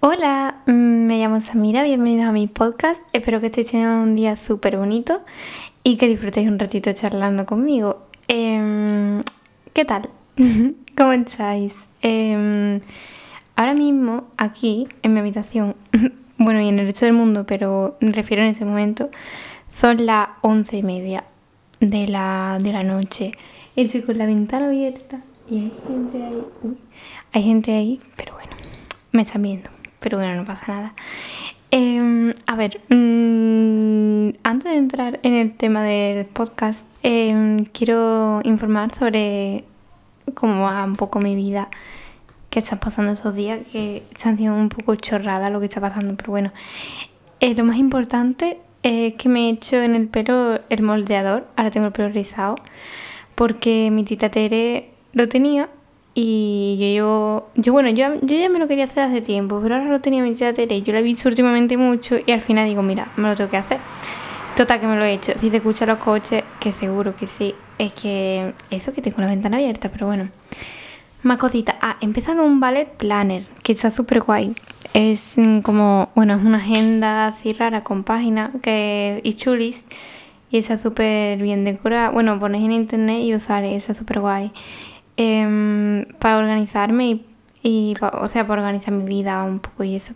Hola, mm, me llamo Samira, bienvenidos a mi podcast. Espero que estéis teniendo un día súper bonito y que disfrutéis un ratito charlando conmigo. Em, ¿Qué tal? ¿Cómo estáis? Em, ahora mismo, aquí, en mi habitación, bueno, y en el resto del mundo, pero me refiero en este momento, son las once y media de la, de la noche. Estoy con la ventana abierta y hay gente ahí. Uy, hay gente ahí, pero bueno, me están viendo pero bueno, no pasa nada. Em, a ver, mm, antes de entrar en el tema del podcast, em, quiero informar sobre cómo va un poco mi vida, qué está pasando esos días, que están siendo un poco chorrada lo que está pasando, pero bueno, eh, lo más importante es que me he hecho en el pelo el moldeador, ahora tengo el pelo rizado, porque mi tita Tere lo tenía y yo, yo bueno, yo, yo ya me lo quería hacer hace tiempo, pero ahora lo tenía mi tía. Yo lo he visto últimamente mucho y al final digo, mira, me lo tengo que hacer. Total, que me lo he hecho. Si se escuchan los coches, que seguro que sí. Es que eso que tengo la ventana abierta, pero bueno. Más cositas. Ah, he empezado un ballet planner, que está súper guay. Es como, bueno, es una agenda así rara con páginas que, y chulis. Y está súper bien decorada. Bueno, pones en internet y sale, está súper guay. Em, para organizarme y, o sea, para organizar mi vida un poco y eso.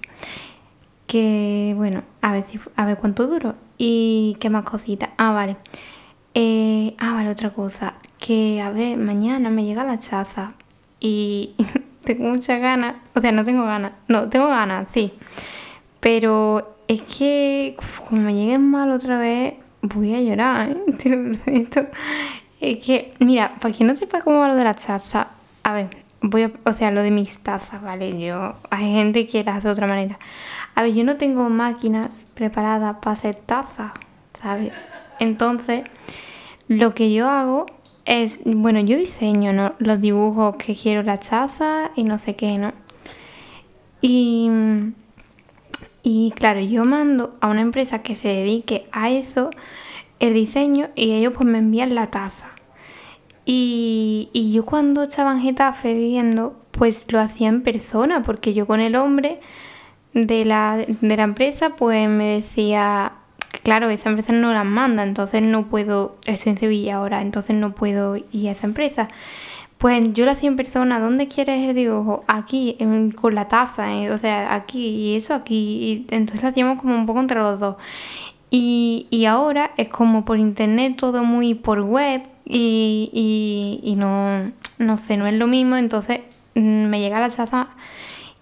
Que bueno, a ver, si, a ver cuánto duro y qué más cositas. Ah, vale. Eh, ah, vale, otra cosa. Que a ver, mañana me llega la chaza y tengo muchas ganas. O sea, no tengo ganas. No, tengo ganas, sí. Pero es que como me lleguen mal otra vez, voy a llorar, ¿eh? Es que, mira, para quien no sepa cómo va lo de la taza, a ver, voy a, o sea, lo de mis tazas, ¿vale? Yo, hay gente que las hace de otra manera. A ver, yo no tengo máquinas preparadas para hacer tazas, ¿sabes? Entonces, lo que yo hago es, bueno, yo diseño ¿no? los dibujos que quiero la taza y no sé qué, ¿no? Y, y claro, yo mando a una empresa que se dedique a eso el diseño y ellos pues me envían la taza. Y, y yo cuando estaba en Getafe viviendo, pues lo hacía en persona, porque yo con el hombre de la, de la empresa, pues me decía, claro, esa empresa no las manda, entonces no puedo, estoy en Sevilla ahora, entonces no puedo ir a esa empresa. Pues yo lo hacía en persona, ¿dónde quieres el dibujo? Aquí, con la taza, eh, o sea, aquí y eso aquí. Y entonces lo hacíamos como un poco entre los dos. Y, y ahora es como por internet, todo muy por web y, y, y no, no sé, no es lo mismo. Entonces mm, me llega la chaza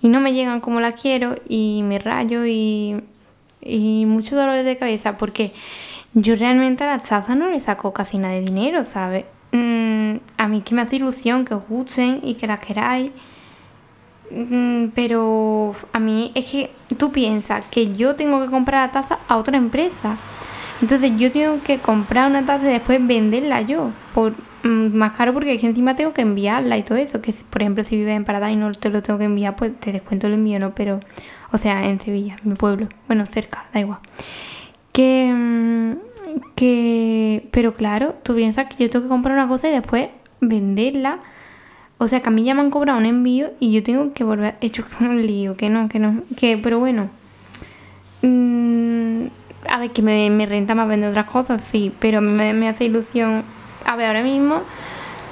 y no me llegan como la quiero y me rayo y, y mucho dolor de cabeza porque yo realmente a la chaza no le saco casi nada de dinero, ¿sabes? Mm, a mí que me hace ilusión que os gusten y que las queráis. Mm, pero a mí es que tú piensas que yo tengo que comprar la taza a otra empresa. Entonces yo tengo que comprar una taza y después venderla yo. Por, mm, más caro porque es que encima tengo que enviarla y todo eso. Que por ejemplo si vives en Parada y no te lo tengo que enviar, pues te descuento el envío, ¿no? Pero, o sea, en Sevilla, mi pueblo. Bueno, cerca, da igual. Que, mm, que, pero claro, tú piensas que yo tengo que comprar una cosa y después venderla o sea, que a mí ya me han cobrado un envío y yo tengo que volver. Hecho un lío, que no, que no. Que, pero bueno. Mm, a ver, que me, renta más vender otras cosas, sí, pero me, me hace ilusión. A ver, ahora mismo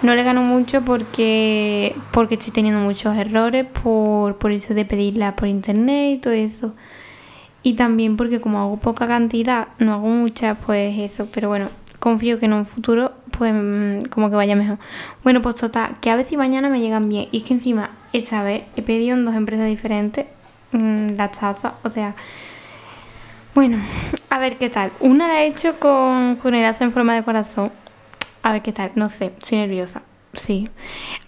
no le gano mucho porque porque estoy teniendo muchos errores por, por eso de pedirla por internet y todo eso. Y también porque como hago poca cantidad, no hago mucha, pues eso. Pero bueno, confío que en un futuro pues mm, como que vaya mejor. Bueno, pues total, que a si mañana me llegan bien. Y es que encima, esta vez he pedido en dos empresas diferentes mm, la taza, o sea... Bueno, a ver qué tal. Una la he hecho con, con el asa en forma de corazón. A ver qué tal, no sé, estoy nerviosa. Sí.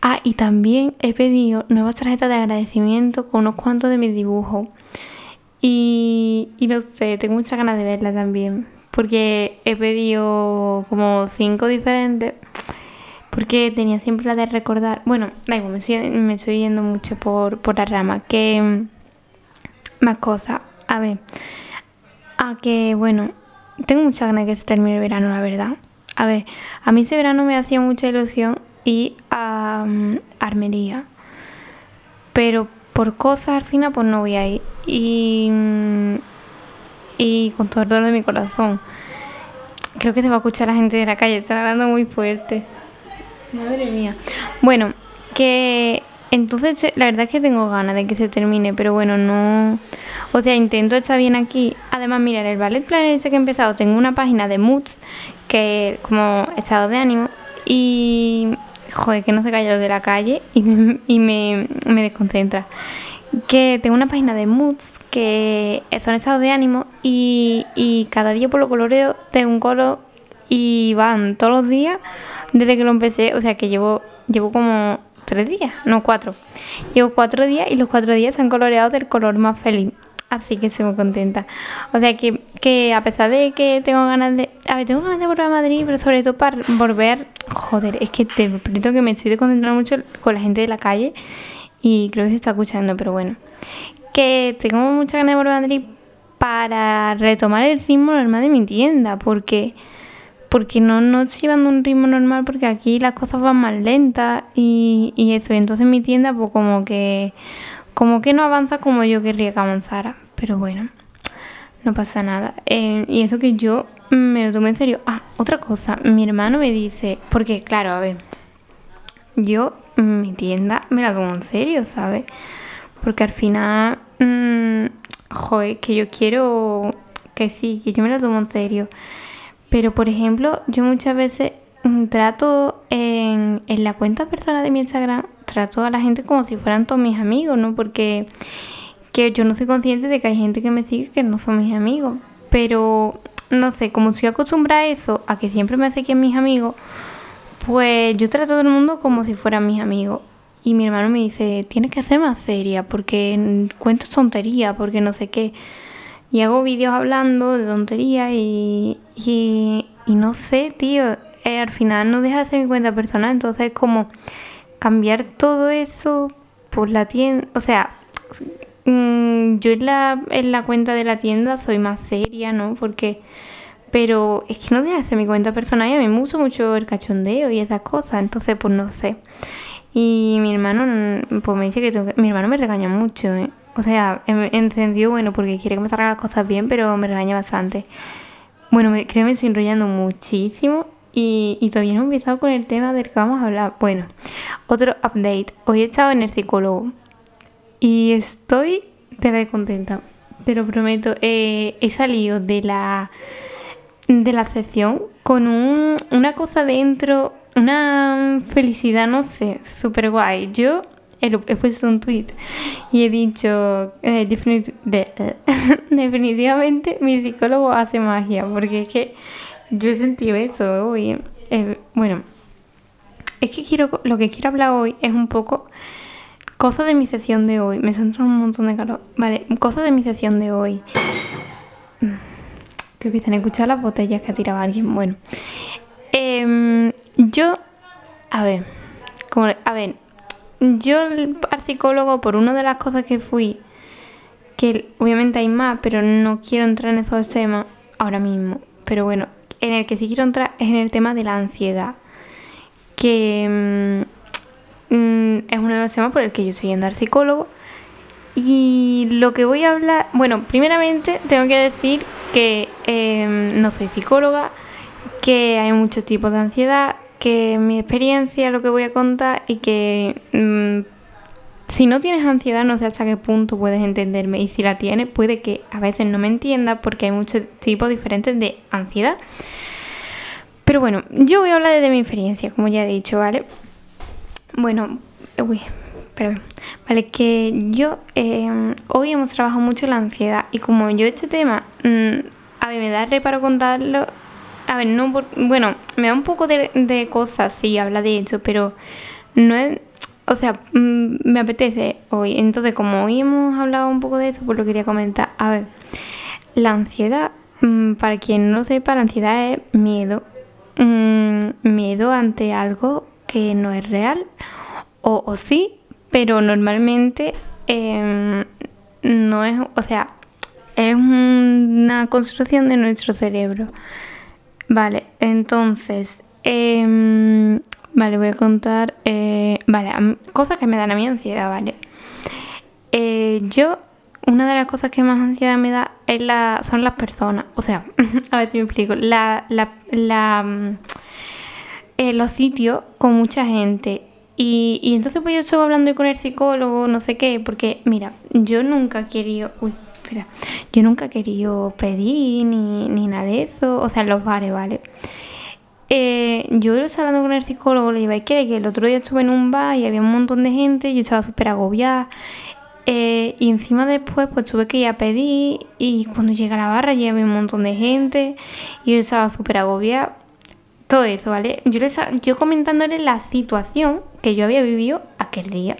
Ah, y también he pedido nuevas tarjetas de agradecimiento con unos cuantos de mis dibujos. Y, y no sé, tengo muchas ganas de verlas también porque he pedido como cinco diferentes porque tenía siempre la de recordar. Bueno da igual me estoy, yendo mucho por, por la rama. Que mm, más cosas a ver. A que bueno tengo muchas ganas de que se termine el verano la verdad. A ver a mí ese verano me hacía mucha ilusión ir a mm, Armería. Pero por cosas al final pues no voy a ir. Y, y con todo el dolor de mi corazón. Creo que se va a escuchar la gente de la calle, están hablando muy fuerte. Madre mía. Bueno, que entonces la verdad es que tengo ganas de que se termine, pero bueno, no... O sea, intento estar bien aquí. Además, mira, en el Ballet Planner este que he empezado tengo una página de moods, que como estado de ánimo, y... Joder, que no se calla lo de la calle y me, me desconcentra que tengo una página de moods que son estados de ánimo y, y cada día por lo coloreo tengo un color y van todos los días desde que lo empecé, o sea que llevo, llevo como tres días, no cuatro. Llevo cuatro días y los cuatro días se han coloreado del color más feliz. Así que estoy muy contenta. O sea que, que a pesar de que tengo ganas de. A ver, tengo ganas de volver a Madrid, pero sobre todo para volver. Joder, es que te prometo que me estoy concentrando mucho con la gente de la calle y creo que se está escuchando, pero bueno. Que tengo mucha ganas de volver a Madrid para retomar el ritmo normal de mi tienda, porque porque no, no estoy llevando un ritmo normal porque aquí las cosas van más lentas y, y eso, y entonces mi tienda pues como que como que no avanza como yo querría que avanzara, pero bueno, no pasa nada. Eh, y eso que yo me lo tomé en serio. Ah, otra cosa, mi hermano me dice, porque claro, a ver, yo mi tienda me la tomo en serio, ¿sabes? Porque al final, mmm, joder, que yo quiero que sí, que yo me la tomo en serio. Pero por ejemplo, yo muchas veces mm, trato en, en la cuenta personal de mi Instagram, trato a la gente como si fueran todos mis amigos, ¿no? Porque que yo no soy consciente de que hay gente que me sigue que no son mis amigos. Pero no sé, como estoy acostumbrada a eso, a que siempre me que mis amigos, pues yo trato a todo el mundo como si fueran mis amigos. Y mi hermano me dice, tienes que ser más seria porque cuentas tonterías, porque no sé qué. Y hago vídeos hablando de tonterías y, y, no sé, tío, eh, al final no deja de ser mi cuenta personal, entonces es como cambiar todo eso por la tienda, o sea, mm, yo en la, en la cuenta de la tienda soy más seria, ¿no? Porque pero es que no deja de mi cuenta personal y a mí me gusta mucho el cachondeo y esas cosas, entonces pues no sé. Y mi hermano, mm, pues me dice que, mi hermano me regaña mucho, ¿eh? O sea, en, sentido bueno, porque quiere que me salgan las cosas bien, pero me regaña bastante. Bueno, creo que me estoy enrollando muchísimo y, todavía no he empezado con el tema del que vamos a hablar. Bueno, otro update. Hoy he estado en el psicólogo y estoy de la contenta. Te lo prometo. Eh, he salido de la de la sesión con un, una cosa dentro, una felicidad, no sé, súper guay. Yo he, puesto un tweet y he dicho, eh, definitivamente mi psicólogo hace magia, porque es que yo he sentido eso hoy. Eh, bueno, es que quiero, lo que quiero hablar hoy es un poco cosas de mi sesión de hoy. Me centro un montón de calor. Vale, cosas de mi sesión de hoy. Creo que están escuchando las botellas que ha tirado alguien. Bueno, em, yo, a ver, como, a ver, yo al psicólogo, por una de las cosas que fui, que obviamente hay más, pero no quiero entrar en esos temas ahora mismo. Pero bueno, en el que sí quiero entrar es en el tema de la ansiedad, que mm, es uno de los temas por el que yo estoy yendo al psicólogo. Y lo que voy a hablar, bueno, primeramente tengo que decir que em, no soy psicóloga, que hay muchos tipos de ansiedad, que mi experiencia lo que voy a contar y que mm, si no tienes ansiedad no sé hasta qué punto puedes entenderme y si la tienes puede que a veces no me entienda porque hay muchos tipos diferentes de ansiedad. Pero bueno, yo voy a hablar desde mi experiencia, como ya he dicho, ¿vale? Bueno, uy, perdón. Vale, que yo em, hoy hemos trabajado mucho la ansiedad y como yo este tema, mm, a ver, me da reparo contarlo. A ver, no, bueno, me da un poco de, de cosas, sí, habla de eso, pero no es, o sea, mm, me apetece hoy. Entonces, como hoy hemos hablado un poco de eso, pues lo quería comentar. A ver, la ansiedad, mm, para quien no lo sepa, la ansiedad es miedo. miedo ante algo que no es real. O, sí, pero normalmente em, no es, o sea, es una construcción de nuestro cerebro. Vale, entonces, em, vale, voy a contar, eh, vale, cosas que me dan a mi ansiedad, vale. eh, yo, una de las cosas que más ansiedad me da es la, son las personas. O sea, a ver si me explico. La, la, la, mm, eh, los sitios con mucha gente. Y, y entonces pues yo estuve hablando con el psicólogo, no sé qué, porque mira, yo nunca querido... Uy, espera. Yo nunca querido pedir ni, ni nada de eso. O sea, los bares, ¿vale? Eh, yo hablando con el psicólogo, le digo, que, que el otro día estuve en un bar y había un montón de gente, yo estaba súper agobiada. Eh, y encima después pues tuve que ir a pedir y cuando llegué a la barra ya había un montón de gente y yo estaba súper agobiada. Todo eso, ¿vale? Yo, les, yo comentándole la situación que yo había vivido aquel día.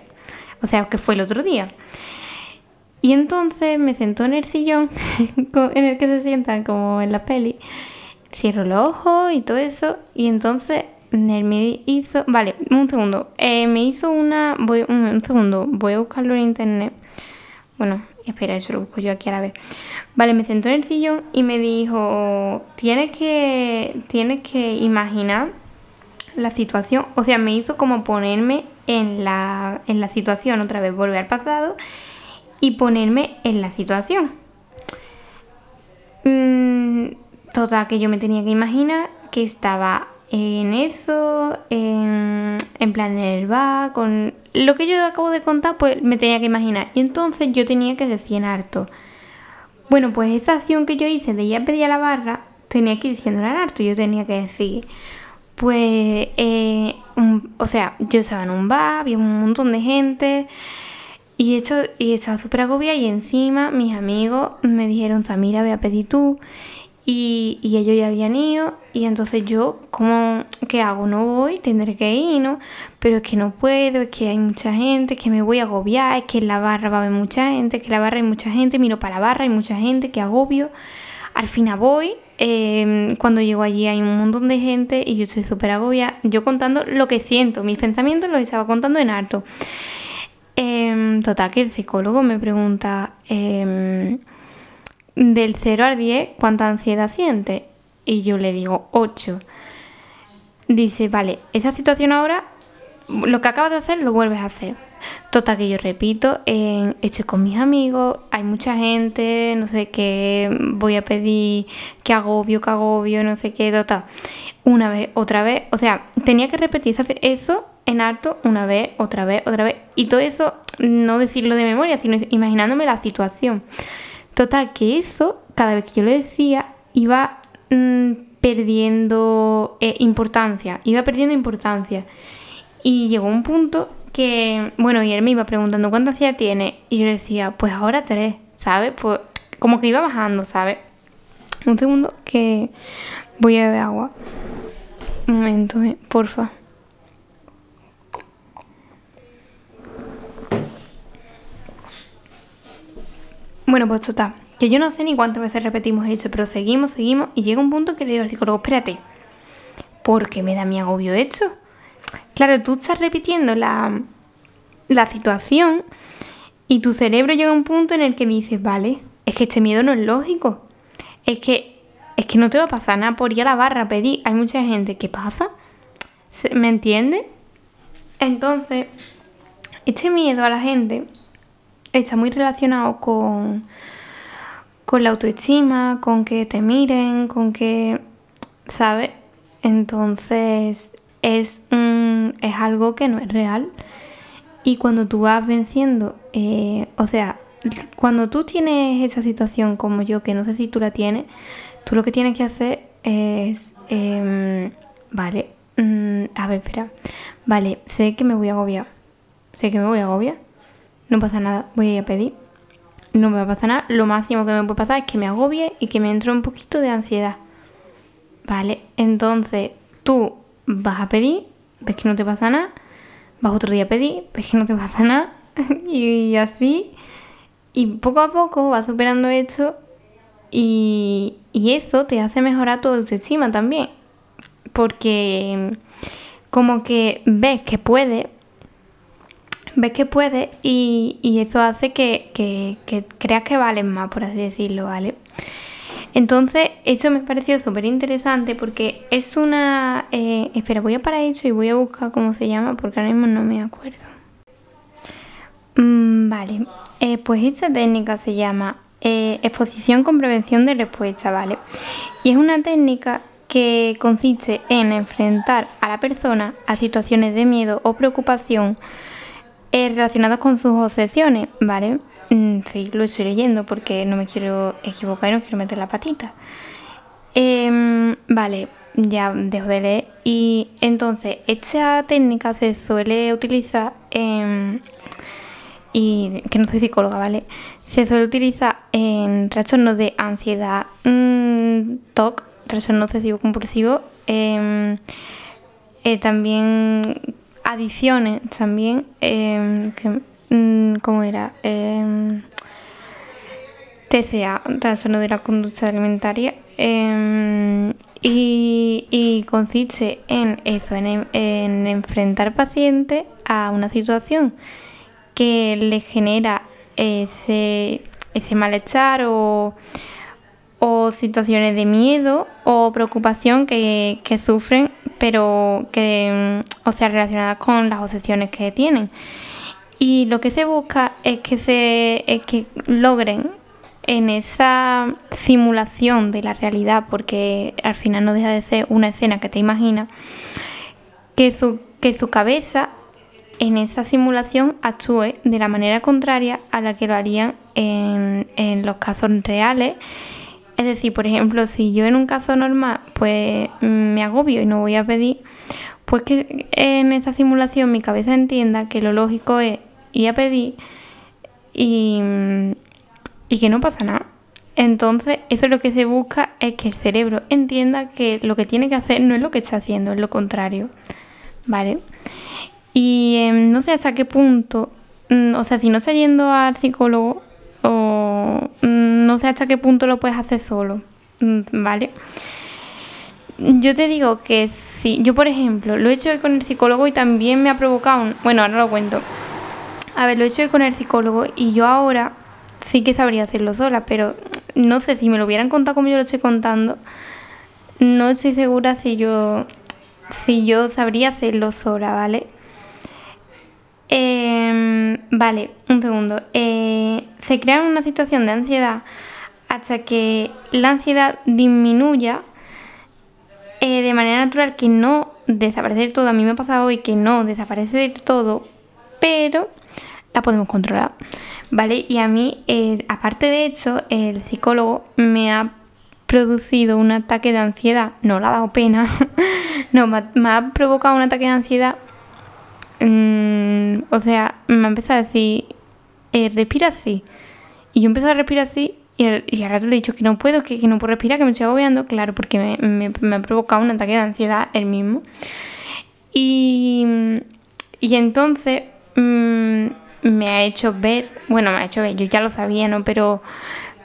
O sea, que fue el otro día. Y entonces me sentó en el sillón en el que se sientan como en la peli cierro los ojos y todo eso. Y entonces él me hizo. Vale, un segundo. Eh, me hizo una. Voy, un, segundo, voy a buscarlo en internet. Bueno, espera, eso lo busco yo aquí a la vez. Vale, me sentó en el sillón y me dijo: Tienes que. Tienes que imaginar la situación. O sea, me hizo como ponerme en la, en la situación, otra vez volver al pasado y ponerme en la situación. Mmm Total, que yo me tenía que imaginar que estaba en eso, en, en plan en el bar, con lo que yo acabo de contar, pues me tenía que imaginar. Y entonces yo tenía que decir en harto. Bueno, pues esa acción que yo hice de ya a la barra, tenía que ir diciendo en harto. Yo tenía que decir, pues, eh, o sea, yo estaba en un bar, había un montón de gente. Y, y estaba súper agobiada y encima mis amigos me dijeron, Samira, voy a pedir tú. Y, y, ellos ya habían ido y entonces yo, ¿cómo, ¿qué hago? No voy, tendré que ir, ¿no? Pero es que no puedo, es que hay mucha gente, es que me voy a agobiar, es que en la barra va a haber mucha gente, es que en la barra hay mucha gente, miro para la barra, hay mucha gente, que agobio. Al final voy, em, cuando llego allí hay un montón de gente y yo estoy súper agobiada, yo contando lo que siento, mis pensamientos los estaba contando en alto. Em, total, que el psicólogo me pregunta... Eh, del 0 al 10, ¿cuánta ansiedad siente? Y yo le digo 8. Dice, vale, esa situación ahora, lo que acabas de hacer, lo vuelves a hacer. Total, que yo repito, en, estoy con mis amigos, hay mucha gente, no sé qué, voy a pedir que agobio, que agobio, no sé qué, total. Una vez, otra vez, o sea, tenía que repetir eso en alto una vez, otra vez, otra vez. Y todo eso, no decirlo de memoria, sino imaginándome la situación. Total, que eso, cada vez que yo lo decía, iba mm, perdiendo eh, importancia, iba perdiendo importancia. Y llegó un punto que, bueno, y él me iba preguntando cuánta ansiedad tiene, y yo le decía, pues ahora tres, ¿sabes? Pues como que iba bajando, ¿sabes? Un segundo que voy a beber agua. Un momento, eh, porfa. Bueno, pues total, que yo no sé ni cuántas veces repetimos esto, pero seguimos, seguimos, y llega un punto que le digo al psicólogo, espérate, ¿por qué me da mi agobio esto? Claro, tú estás repitiendo la, la situación y tu cerebro llega a un punto en el que dices, vale, es que este miedo no es lógico. Es que, es que no te va a pasar nada por ir a la barra a pedir. Hay mucha gente, ¿qué pasa? ¿Me entiendes? Entonces, este miedo a la gente está muy relacionado con, con la autoestima, con que te miren, con que, ¿sabes? Entonces es, es algo que no es real. Y cuando tú vas venciendo, eh, o sea, cuando tú tienes esa situación como yo, que no sé si tú la tienes, tú lo que tienes que hacer es, em, vale, mm, a ver, espera, vale, sé que me voy a agobiar, sé que me voy a agobiar, no pasa nada, voy a ir a pedir. No me va a pasar nada. Lo máximo que me puede pasar es que me agobie y que me entre un poquito de ansiedad. ¿Vale? Entonces tú vas a pedir, ves que no te pasa nada. Vas otro día a pedir, ves que no te pasa nada. y así. Y poco a poco vas superando esto. Y, y eso te hace mejorar tu autoestima también. Porque como que ves que puedes ves que puedes y, eso hace que, que, creas que valen más, por así decirlo, ¿vale? Entonces, esto me pareció súper interesante porque es una... Eh, espera, voy a parar esto y voy a buscar cómo se llama porque ahora mismo no me acuerdo. Mm, vale, eh, pues esta técnica se llama eh, exposición con prevención de respuesta, ¿vale? Y es una técnica que consiste en enfrentar a la persona a situaciones de miedo o preocupación eh, relacionadas con sus obsesiones, ¿vale? Mm, sí, lo estoy leyendo porque no me quiero equivocar y no quiero meter la patita. Em, vale, ya dejo de leer. Y entonces, esta técnica se suele utilizar en y que no soy psicóloga, ¿vale? Se suele utilizar en trastornos de ansiedad, mmm, TOC, trastorno obsesivo compulsivo, em, eh, también adicciones, también, eh, que, mm, ¿cómo era? Eh, TCA, trastorno de la conducta alimentaria, y, y, consiste en eso, en, en enfrentar pacientes a una situación que le genera ese, ese malestar o, situaciones de miedo o preocupación que, sufren, pero que, o sea, relacionadas con las obsesiones que tienen. Y lo que se busca es que, se, es que logren en esa simulación de la realidad, porque al final no deja de ser una escena que te imaginas, que su, que su cabeza en esa simulación actúe de la manera contraria a la que lo harían en, los casos reales. Es decir, por ejemplo, si yo en un caso normal pues me agobio y no voy a pedir, pues que en esa simulación mi cabeza entienda que lo lógico es ir a pedir y, y que no pasa nada. Entonces, eso es lo que se busca es que el cerebro entienda que lo que tiene que hacer no es lo que está haciendo, es lo contrario. ¿Vale? Y em, no sé hasta qué punto, mm, o sea, si no está yendo al psicólogo, o mm, no sé hasta qué punto lo puedes hacer solo, mm, ¿vale? Yo te digo que si, yo por ejemplo, lo he hecho hoy con el psicólogo y también me ha provocado un, bueno, ahora lo cuento. A ver, lo he hecho hoy con el psicólogo y yo ahora sí que sabría hacerlo sola, pero no sé si me lo hubieran contado como yo lo estoy contando, no estoy segura si yo si yo sabría hacerlo sola, ¿vale? Vale, un segundo. Eh, se crea una situación de ansiedad hasta que la ansiedad disminuya eh, de manera natural que no desaparece del todo. A mí me ha pasado hoy que no desaparece del todo, pero la podemos controlar. ¿Vale? Y a mí, eh, aparte de eso, el psicólogo me ha producido un ataque de ansiedad. No le ha dado pena. no, me ha provocado un ataque de ansiedad Mm, o sea, me ha empezado a decir, eh, respira así. Y yo empecé a respirar así y, al, y rato le he dicho que no puedo, que, no puedo respirar, que me estoy agobiando, claro, porque me, ha provocado un ataque de ansiedad él mismo. Y, y entonces mm, me ha hecho ver, bueno, me ha hecho ver, yo ya lo sabía, ¿no? Pero,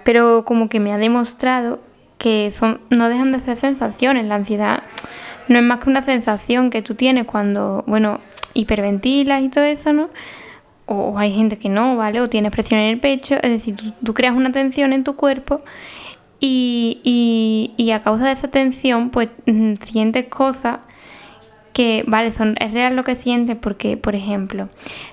pero como que me ha demostrado que son, no dejan de ser sensaciones, la ansiedad no es más que una sensación que tú tienes cuando, bueno, hiperventilas y todo eso, ¿no? O, hay gente que no, ¿vale? O tienes presión en el pecho, es decir, tú, creas una tensión en tu cuerpo y, y, a causa de esa tensión, pues mm, sientes cosas que, vale, son, es real lo que sientes porque, por ejemplo,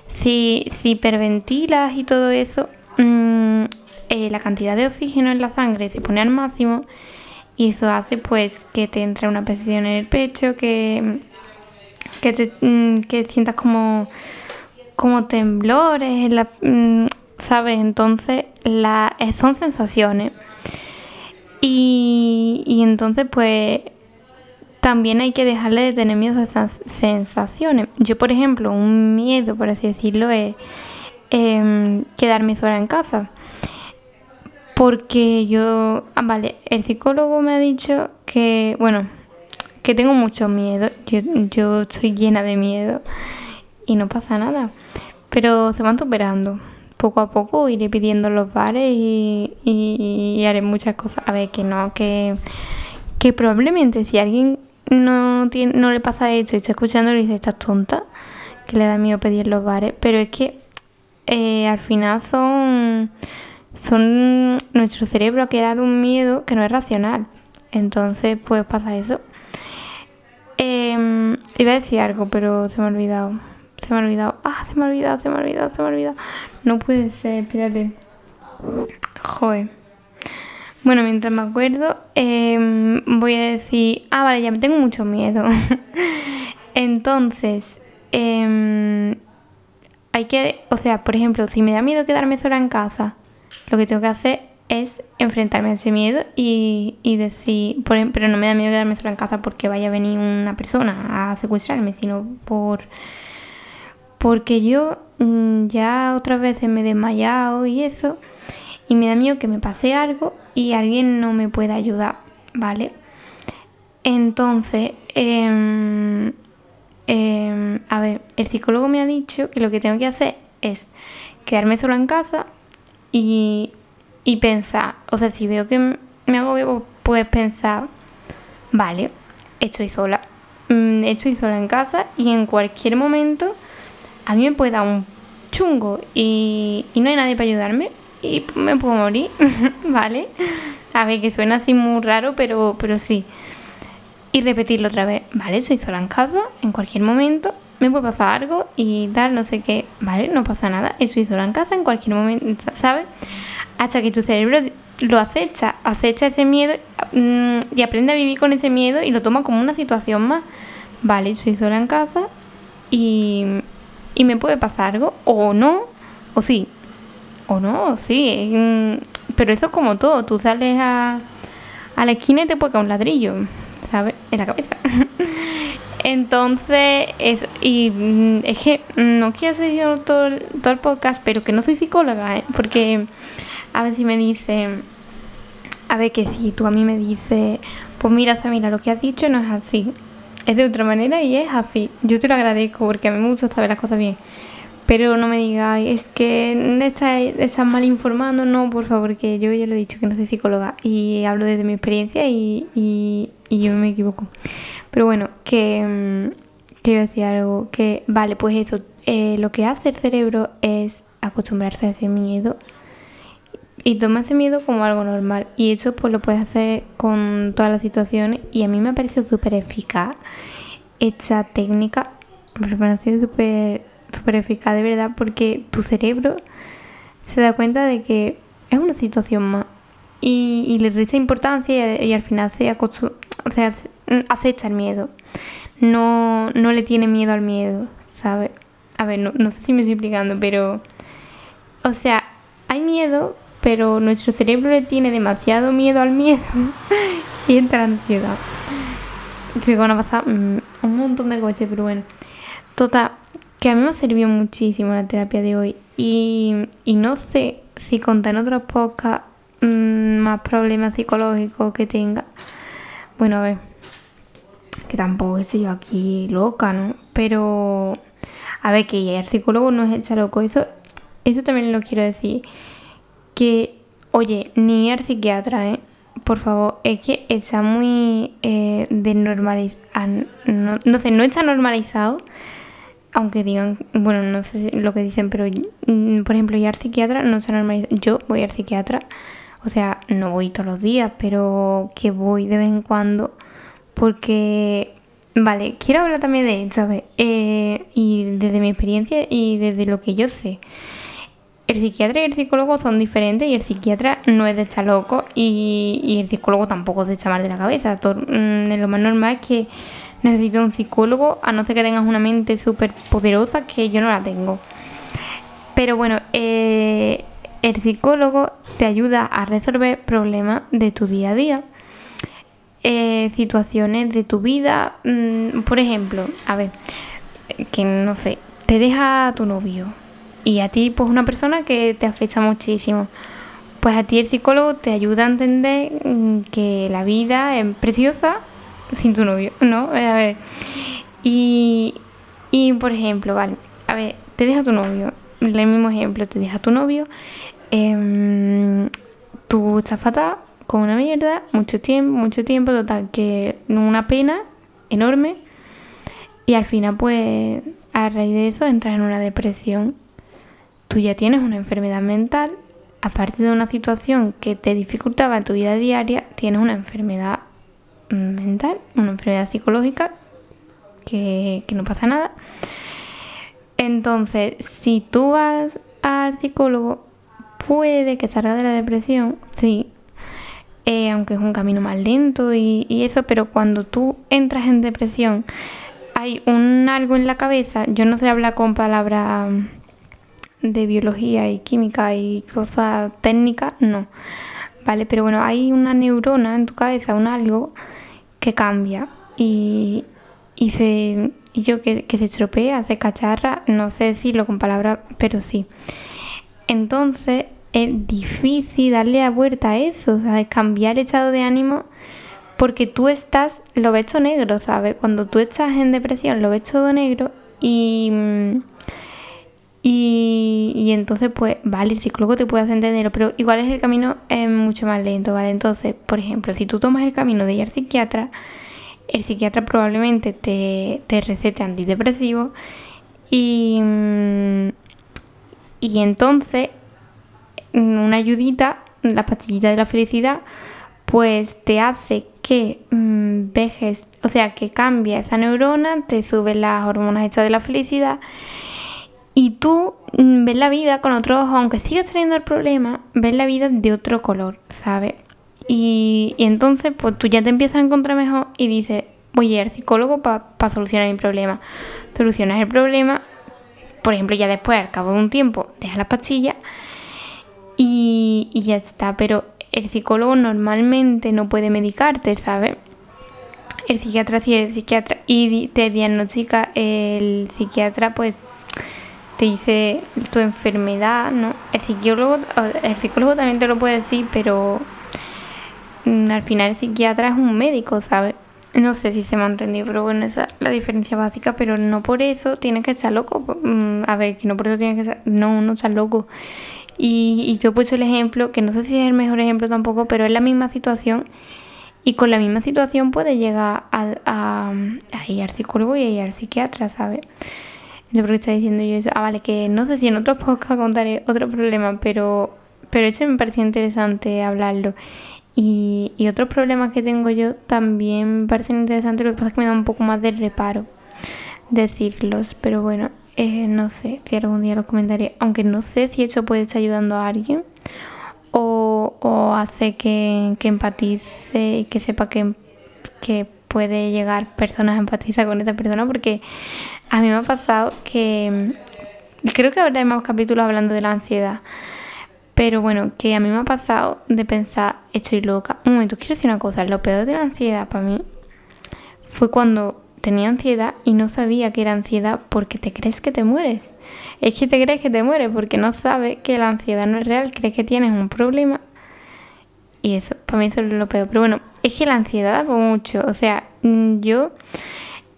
si, si hiperventilas y todo eso, mm, eh, la cantidad de oxígeno en la sangre se pone al máximo y eso hace pues que te entre una presión en el pecho, que que, te, mm, que sientas como, como temblores, la, mm, ¿sabes? Entonces eh, son sensaciones. Y, y entonces pues también hay que dejarle de tener miedo a esas sensaciones. Yo, por ejemplo, un miedo, por así decirlo, es em, quedarme sola en casa. Porque yo, ah, vale, el psicólogo me ha dicho que, bueno, que tengo mucho miedo, yo, yo estoy llena de miedo y no pasa nada, pero se van superando. Poco a poco iré pidiendo los bares y, y, haré muchas cosas. A ver, que no, que, que probablemente si alguien no, tiene, no le pasa esto y está escuchando y dice, estás tonta, que le da miedo pedir los bares, pero es que eh, al final son, son, nuestro cerebro ha quedado un miedo que no es racional. Entonces, pues pasa eso. Eh, iba a decir algo, pero se me ha olvidado. Se me ha olvidado. Ah, se me ha olvidado, se me ha olvidado, se me ha olvidado. No puede ser, espérate. Joder. Bueno, mientras me acuerdo, em, voy a decir. Ah, vale, ya me tengo mucho miedo. Entonces, em, hay que. O sea, por ejemplo, si me da miedo quedarme sola en casa, lo que tengo que hacer es enfrentarme a ese miedo y, decir, por, em, pero no me da miedo quedarme sola en casa porque vaya a venir una persona a secuestrarme, sino por porque yo mm, ya otras veces me he desmayado y eso, y me da miedo que me pase algo y alguien no me pueda ayudar, ¿vale? Entonces, em, a ver, el psicólogo me ha dicho que lo que tengo que hacer es quedarme sola en casa y y pensar, o sea, si veo que me hago pues pensar, vale, estoy sola, mm, estoy sola en casa y en cualquier momento a mí me puede dar un chungo y, no hay nadie para ayudarme y me puedo morir, ¿vale? A ver, que suena así muy raro, pero, pero sí. Y repetirlo otra vez, ¿vale? Estoy sola en casa, en cualquier momento me puede pasar algo y tal, no sé qué, ¿vale? No pasa nada, estoy sola en casa, en cualquier momento, ¿sabes? hasta que tu cerebro lo acecha, acecha ese miedo mm, y aprende a vivir con ese miedo y lo toma como una situación más. Vale, soy sola en casa y, y me puede pasar algo, o no, o sí, o no, o sí. Mm, pero eso es como todo, tú sales a, a la esquina y te puede caer un ladrillo, En la cabeza. Entonces, es, y mm, es que no quiero seguir todo, todo el podcast, pero que no soy psicóloga, ¿eh? porque a ver si me dice, a ver que si tú a mí me dices, pues mira, Samira, lo que has dicho no es así, es de otra manera y es así. Yo te lo agradezco porque a mí me gusta saber las cosas bien. Pero no me digas, es que estás, estás mal informando, no, por favor, que yo ya lo he dicho que no soy psicóloga y hablo desde mi experiencia y, yo me equivoco. Pero bueno, que mm, quiero decir algo, que vale, pues eso, eh, lo que hace el cerebro es acostumbrarse a ese miedo y toma ese miedo como algo normal. Y eso pues lo puedes hacer con todas las situaciones. Y a mí me ha parecido súper eficaz esta técnica. Me ha parecido súper super eficaz de verdad porque tu cerebro se da cuenta de que es una situación más. Y, y le resta importancia y, al final se o sea, acecha el miedo. No, no le tiene miedo al miedo, ¿sabes? A ver, no, no sé si me estoy explicando, pero... O sea, hay miedo, pero nuestro cerebro le tiene demasiado miedo al miedo y entra ansiedad. Creo que van a pasar mm, un montón de coches, pero bueno. Total, que a mí me servido muchísimo la terapia de hoy y, no sé si contar en otros podcasts mm, más problemas psicológicos que tenga. Bueno, a ver, que tampoco estoy yo aquí loca, ¿no? Pero, a ver, que el psicólogo no es hecha loco, eso, eso también lo quiero decir que, oye, ni ir al psiquiatra, ¿eh? Por favor, es que está muy eh, desnormalizado. No, no, sé, no está normalizado. Aunque digan, bueno, no sé lo que dicen, pero mm, por ejemplo, ir al psiquiatra no está normalizado. Yo voy al psiquiatra, o sea, no voy todos los días, pero que voy de vez en cuando. Porque, vale, quiero hablar también de, ¿sabes? Eh, y desde mi experiencia y desde lo que yo sé el psiquiatra y el psicólogo son diferentes y el psiquiatra no es de estar loco y, el psicólogo tampoco es de echar mal de la cabeza. Mm, lo más normal es que necesito un psicólogo, a no ser que tengas una mente súper poderosa, que yo no la tengo. Pero bueno, eh, el psicólogo te ayuda a resolver problemas de tu día a día. Eh, situaciones de tu vida. Mm, por ejemplo, a ver, que no sé, te deja tu novio y a ti, pues una persona que te afecta muchísimo. Pues a ti el psicólogo te ayuda a entender mm, que la vida es preciosa sin tu novio, ¿no? A ver. Y, y por ejemplo, vale, a ver, te deja tu novio, el mismo ejemplo, te deja tu novio, eh, tú estás fatal, con una mierda, mucho tiempo, mucho tiempo, total, que una pena enorme, y al final, pues, a raíz de eso entras en una depresión tú ya tienes una enfermedad mental, aparte de una situación que te dificultaba en tu vida diaria, tienes una enfermedad mental, una enfermedad psicológica, que, no pasa nada. Entonces, si tú vas al psicólogo, puede que salga de la depresión, sí, eh, aunque es un camino más lento y, y, eso, pero cuando tú entras en depresión, hay un algo en la cabeza, yo no sé hablar con palabras de biología y química y cosas técnicas, no, ¿vale? Pero bueno, hay una neurona en tu cabeza, un algo que cambia y, y se y yo que, que se estropea, se cacharra, no sé decirlo con palabras, pero sí. Entonces es difícil darle la vuelta a eso, ¿sabes? Cambiar el estado de ánimo porque tú estás, lo ves todo negro, ¿sabes? Cuando tú estás en depresión, lo ves todo negro y... Y, y entonces, pues, vale, el psicólogo te puede hacer entenderlo, pero igual es el camino es mucho más lento, ¿vale? Entonces, por ejemplo, si tú tomas el camino de ir al psiquiatra, el psiquiatra probablemente te, te recete antidepresivo y, y entonces una ayudita, la pastillita de la felicidad, pues te hace que mmm, vejes, o sea, que cambia esa neurona, te sube las hormonas hechas de la felicidad y tú ves la vida con otro ojo, aunque sigas teniendo el problema, ves la vida de otro color, ¿sabes? Y, y, entonces, pues tú ya te empiezas a encontrar mejor y dices, voy a ir al psicólogo para pa solucionar mi problema. Solucionas el problema, por ejemplo, ya después, al cabo de un tiempo, dejas la pastilla y, y ya está. Pero el psicólogo normalmente no puede medicarte, ¿sabes? El psiquiatra sí, el psiquiatra y te diagnostica el psiquiatra, pues te dice tu enfermedad, ¿no? El psicólogo, el psicólogo también te lo puede decir, pero al final el psiquiatra es un médico, ¿sabes? No sé si se me ha entendido, pero bueno, esa es la diferencia básica, pero no por eso tienes que estar loco. Mm, a ver, que no por eso tienes que estar, no, no estás loco. Y, y yo he puesto el ejemplo, que no sé si es el mejor ejemplo tampoco, pero es la misma situación. Y con la misma situación puede llegar a, a, a ir al psicólogo y a ir al psiquiatra, ¿sabes? Yo porque está diciendo yo eso. Ah, vale, que no sé si en otros podcasts contaré otro problema, pero, pero ese me pareció interesante hablarlo. Y, y otros problemas que tengo yo también me parecen interesantes, lo que pasa es que me da un poco más de reparo decirlos, pero bueno, eh, no sé si algún día los comentaré, aunque no sé si eso puede estar ayudando a alguien o, o hace que, que empatice y que sepa que, que puede llegar personas a empatizar con esa persona, porque a mí me ha pasado que creo que habrá más capítulos hablando de la ansiedad. Pero bueno, que a mí me ha pasado de pensar, estoy loca. Un momento, quiero decir una cosa, lo peor de la ansiedad para mí fue cuando tenía ansiedad y no sabía que era ansiedad porque te crees que te mueres. Es que te crees que te mueres porque no sabes que la ansiedad no es real, crees que tienes un problema. Y eso, para mí eso es lo peor. Pero bueno, es que la ansiedad da mucho. O sea, mm, yo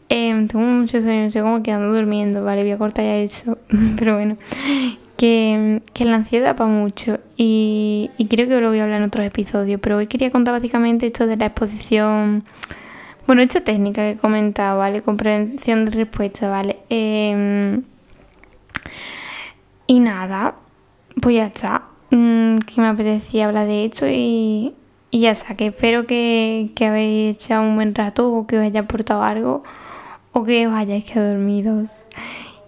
eh, tengo mucho sueño, sé cómo quedando durmiendo, vale, voy a cortar ya eso. Pero bueno, que, que la ansiedad para mucho y, y, creo que lo voy a hablar en otros episodios, pero hoy quería contar básicamente esto de la exposición, bueno, esta técnica que he comentado, ¿vale? Comprensión de respuesta, ¿vale? Eh, y nada, pues ya está, mm, que me apetecía hablar de esto y, y ya está, que espero que, que habéis echado un buen rato o que os haya aportado algo o que os hayáis quedado dormidos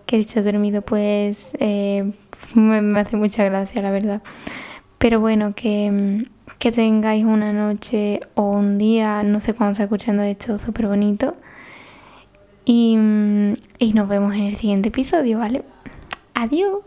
que he dicho dormido, pues eh, me, me, hace mucha gracia, la verdad. Pero bueno, que, que tengáis una noche o un día, no sé cuándo está escuchando esto, súper bonito. Y, y nos vemos en el siguiente episodio, ¿vale? Adiós.